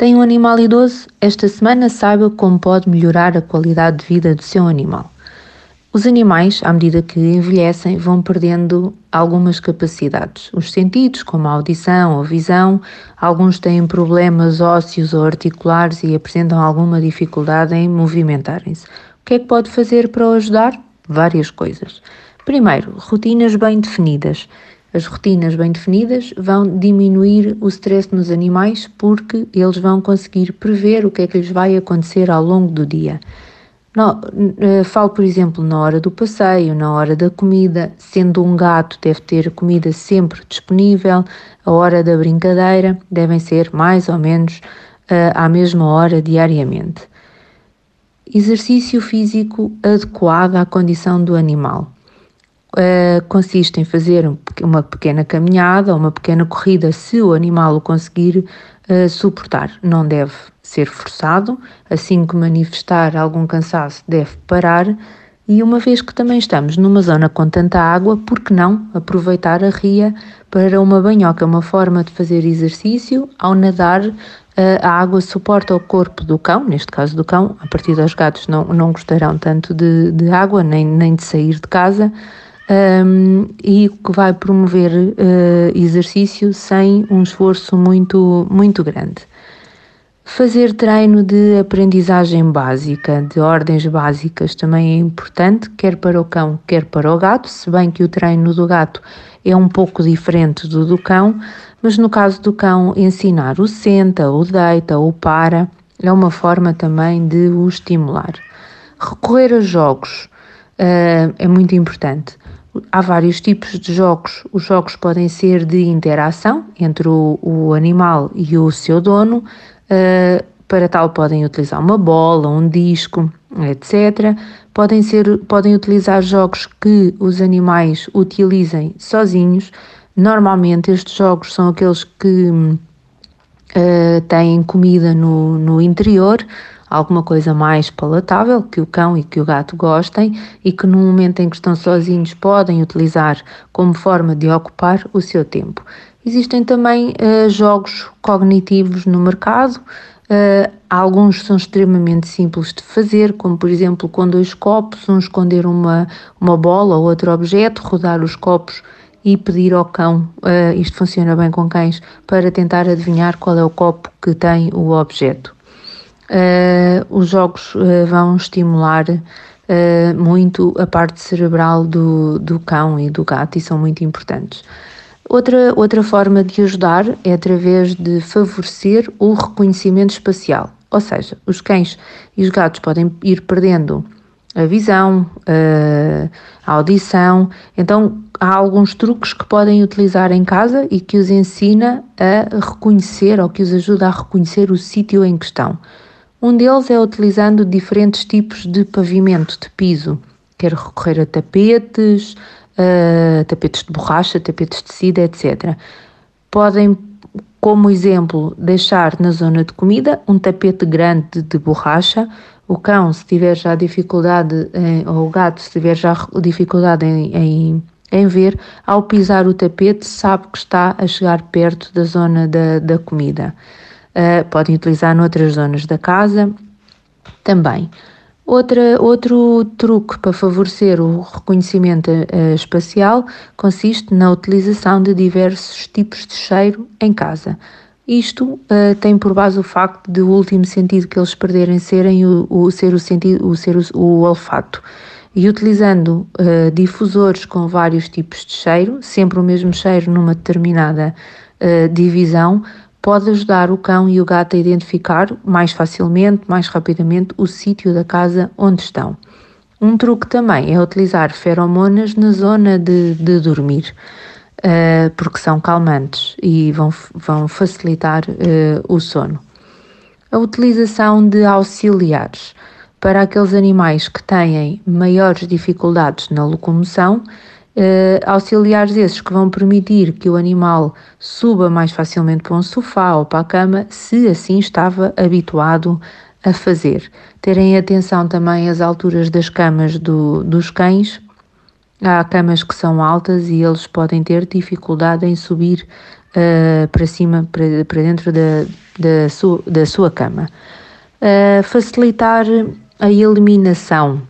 Tem um animal idoso? Esta semana saiba como pode melhorar a qualidade de vida do seu animal. Os animais, à medida que envelhecem, vão perdendo algumas capacidades. Os sentidos, como a audição ou visão, alguns têm problemas ósseos ou articulares e apresentam alguma dificuldade em movimentarem-se. O que é que pode fazer para o ajudar? Várias coisas. Primeiro, rotinas bem definidas. As rotinas bem definidas vão diminuir o stress nos animais porque eles vão conseguir prever o que é que lhes vai acontecer ao longo do dia. Eh, falo, por exemplo, na hora do passeio, na hora da comida, sendo um gato, deve ter comida sempre disponível, a hora da brincadeira devem ser mais ou menos uh, à mesma hora diariamente. Exercício físico adequado à condição do animal uh, consiste em fazer uma pequena caminhada ou uma pequena corrida se o animal o conseguir uh, suportar. Não deve ser forçado, assim que manifestar algum cansaço, deve parar. E uma vez que também estamos numa zona com tanta água, por que não aproveitar a ria para uma banhoca, uma forma de fazer exercício ao nadar a água suporta o corpo do cão, neste caso do cão, a partir dos gatos não, não gostarão tanto de, de água nem, nem de sair de casa, um, e que vai promover uh, exercício sem um esforço muito, muito grande. Fazer treino de aprendizagem básica, de ordens básicas, também é importante, quer para o cão, quer para o gato, se bem que o treino do gato é um pouco diferente do do cão, mas no caso do cão, ensinar o senta, o deita, o para, é uma forma também de o estimular. Recorrer a jogos uh, é muito importante. Há vários tipos de jogos. Os jogos podem ser de interação entre o, o animal e o seu dono. Uh, para tal, podem utilizar uma bola, um disco, etc. Podem, ser, podem utilizar jogos que os animais utilizem sozinhos. Normalmente, estes jogos são aqueles que uh, têm comida no, no interior alguma coisa mais palatável que o cão e que o gato gostem e que no momento em que estão sozinhos podem utilizar como forma de ocupar o seu tempo. Existem também uh, jogos cognitivos no mercado. Uh, alguns são extremamente simples de fazer, como por exemplo com dois copos, um esconder uma, uma bola ou outro objeto, rodar os copos e pedir ao cão, uh, isto funciona bem com cães, para tentar adivinhar qual é o copo que tem o objeto uh, os jogos uh, vão estimular uh, muito a parte cerebral do, do cão e do gato e são muito importantes. Outra, outra forma de ajudar é através de favorecer o reconhecimento espacial, ou seja, os cães e os gatos podem ir perdendo a visão, a audição, então há alguns truques que podem utilizar em casa e que os ensina a reconhecer ou que os ajuda a reconhecer o sítio em questão. Um deles é utilizando diferentes tipos de pavimento, de piso. Quer recorrer a tapetes, tapetes de borracha, tapetes de seda, etc. Podem, como exemplo, deixar na zona de comida um tapete grande de borracha. O cão, se tiver já dificuldade, em, ou o gato, se tiver já dificuldade em, em, em ver, ao pisar o tapete, sabe que está a chegar perto da zona da, da comida uh, podem utilizar noutras zonas da casa também. Outra, outro truque para favorecer o reconhecimento uh, espacial consiste na utilização de diversos tipos de cheiro em casa. Isto uh, tem por base o facto de o último sentido que eles perderem serem o, o ser o sentido, o ser o, o olfato. E utilizando uh, difusores com vários tipos de cheiro, sempre o mesmo cheiro numa determinada divisão, pode ajudar o cão e o gato a identificar mais facilmente, mais rapidamente, o sítio da casa onde estão. Um truque também é utilizar feromonas na zona de, de dormir, uh, porque são calmantes e vão, vão facilitar uh, o sono. A utilização de auxiliares. para aqueles animais que têm maiores dificuldades na locomoção, eh, auxiliares esses que vão permitir que o animal suba mais facilmente para um sofá ou para a cama, se assim estava habituado a fazer. Terem atenção também às alturas das camas do, dos cães. Há camas que são altas e eles podem ter dificuldade em subir uh, para cima, para, para dentro da, da, sua, da sua cama. Uh, facilitar a eliminação,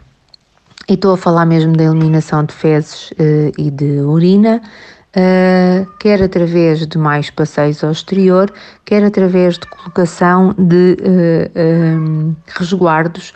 estou a falar mesmo da eliminação de fezes uh, e de urina, Uh, quer através de mais passeios ao exterior, quer através de colocação de uh, resguardos,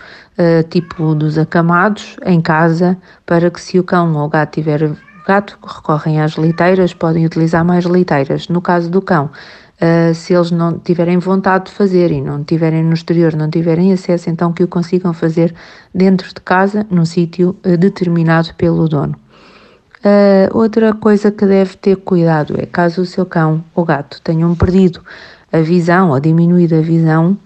tipo dos acamados, em casa, para que se o cão ou o gato tiver gato, recorrem às liteiras, podem utilizar mais liteiras. No caso do cão, Uh, se eles não tiverem vontade de fazer e não tiverem no exterior, não tiverem acesso, então que o consigam fazer dentro de casa, num sítio uh, determinado pelo dono. Uh, outra coisa que deve ter cuidado é caso o seu cão ou gato tenham perdido a visão ou diminuído a visão,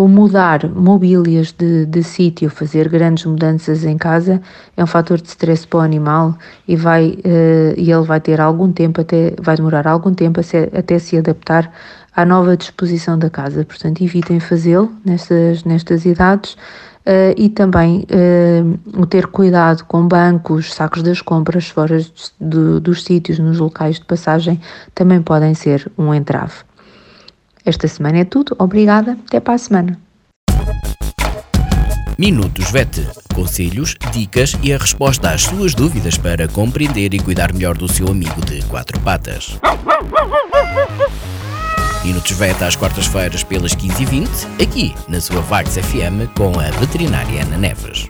o mudar mobílias de, de sítio, fazer grandes mudanças em casa é um fator de stress para o animal e vai uh, e ele vai ter algum tempo até vai demorar algum tempo se, até se adaptar à nova disposição da casa. Portanto, evitem fazê-lo nestas nestas idades Uh, e também uh, ter cuidado com bancos, sacos das compras fora de, dos sítios, nos locais de passagem, também podem ser um entrave. Esta semana é tudo, obrigada, até para a semana. Minutos VET. Conselhos, dicas e a resposta às suas dúvidas para compreender e cuidar melhor do seu amigo de quatro patas. Minutos VET às quartas-feiras pelas 15h20, aqui na sua Vagos FM com a veterinária Ana Neves.